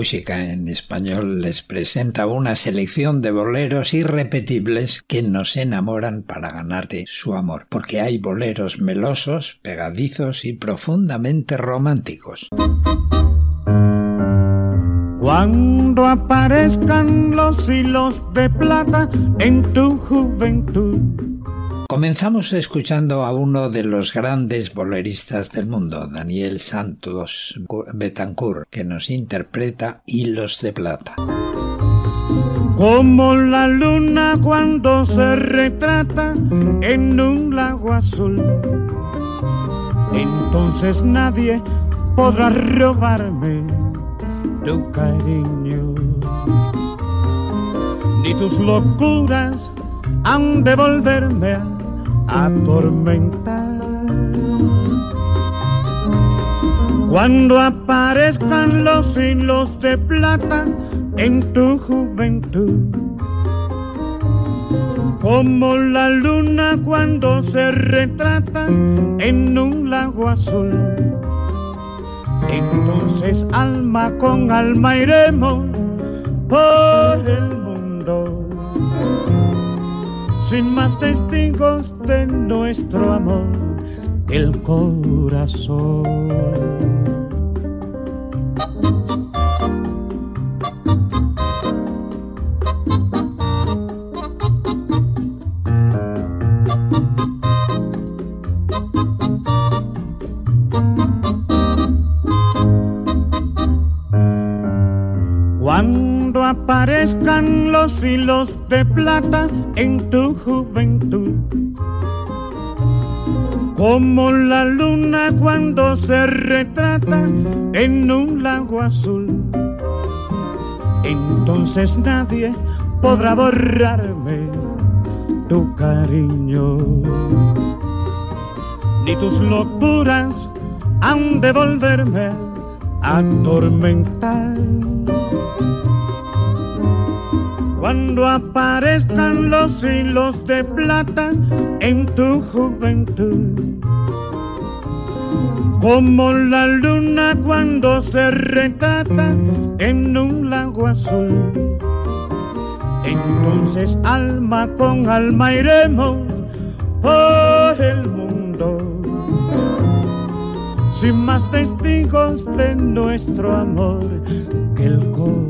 Música en Español les presenta una selección de boleros irrepetibles que nos enamoran para ganarte su amor, porque hay boleros melosos, pegadizos y profundamente románticos. Cuando aparezcan los hilos de plata en tu juventud Comenzamos escuchando a uno de los grandes boleristas del mundo, Daniel Santos Betancourt, que nos interpreta Hilos de Plata. Como la luna cuando se retrata en un lago azul, entonces nadie podrá robarme tu cariño, ni tus locuras han de volverme a atormentar. Cuando aparezcan los hilos de plata en tu juventud, como la luna cuando se retrata en un lago azul. Entonces alma con alma iremos por el sin más testigos de nuestro amor el corazón. Aparezcan los hilos de plata en tu juventud. Como la luna cuando se retrata en un lago azul. Entonces nadie podrá borrarme tu cariño. Ni tus locuras han de volverme a atormentar cuando aparezcan los hilos de plata en tu juventud. Como la luna cuando se retrata en un lago azul. Entonces alma con alma iremos por el mundo. Sin más testigos de nuestro amor que el corazón.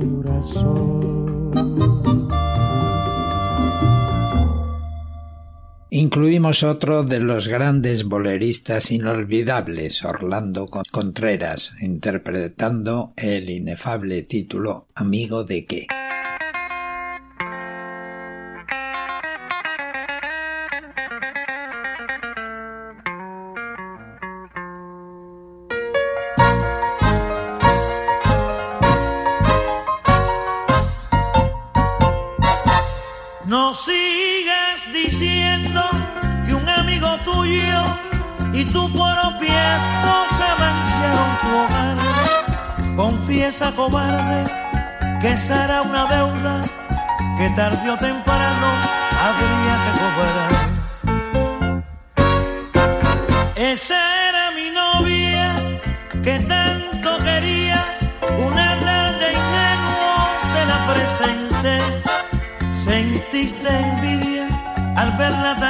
Incluimos otro de los grandes boleristas inolvidables, Orlando Contreras, interpretando el inefable título Amigo de qué. Cobarde que será una deuda que tarde o temprano habría que cobrar. Esa era mi novia que tanto quería, una tarde ingenuo de la presente. Sentiste envidia al verla tan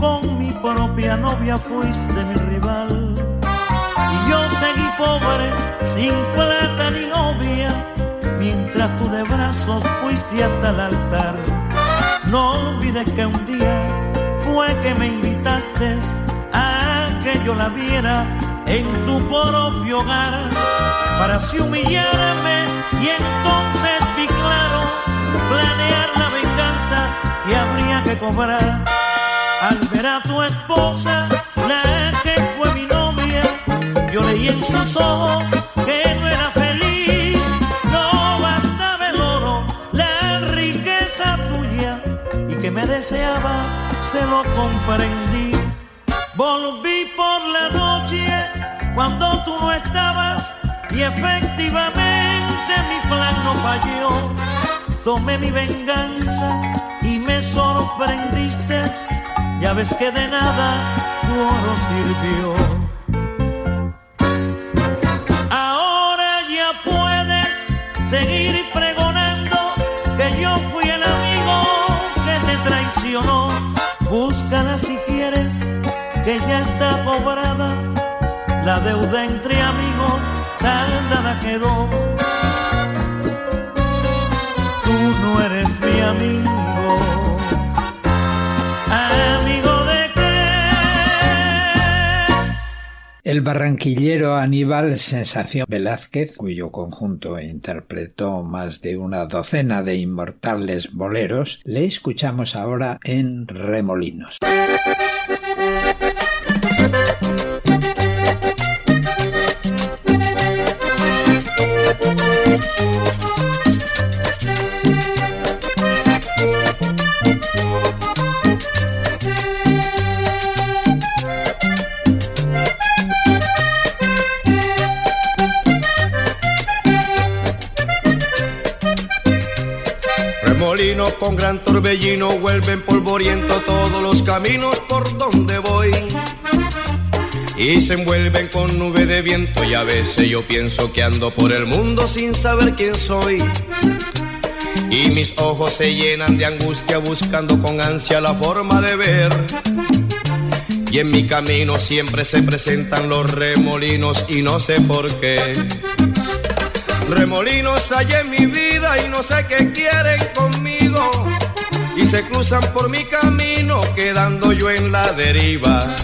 con mi propia novia fuiste mi rival. Y yo seguí pobre, sin plata ni novia, mientras tú de brazos fuiste hasta el altar. No olvides que un día fue que me invitaste a que yo la viera en tu propio hogar, para así humillarme la que fue mi novia, yo leí en sus ojos que no era feliz, no bastaba el oro, la riqueza tuya, y que me deseaba, se lo comprendí. Volví por la noche cuando tú no estabas. Y efectivamente mi plan no falló. Tomé mi venganza y me sorprendí ya ves que de nada tu oro sirvió. Ahora ya puedes seguir pregonando que yo fui el amigo que te traicionó. Búscala si quieres, que ya está cobrada la deuda entre amigos saldada quedó. El barranquillero Aníbal Sensación Velázquez, cuyo conjunto interpretó más de una docena de inmortales boleros, le escuchamos ahora en Remolinos. Remolinos con gran torbellino vuelven polvoriento todos los caminos por donde voy. Y se envuelven con nube de viento y a veces yo pienso que ando por el mundo sin saber quién soy. Y mis ojos se llenan de angustia buscando con ansia la forma de ver. Y en mi camino siempre se presentan los remolinos y no sé por qué. Remolinos hay en mi vida y no sé qué quieren conmigo. Y se cruzan por mi camino quedando yo en la deriva.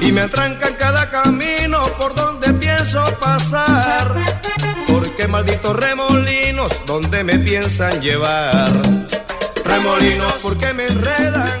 Y me atrancan cada camino por donde pienso pasar. Porque malditos remolinos, donde me piensan llevar? Remolinos, porque me enredan?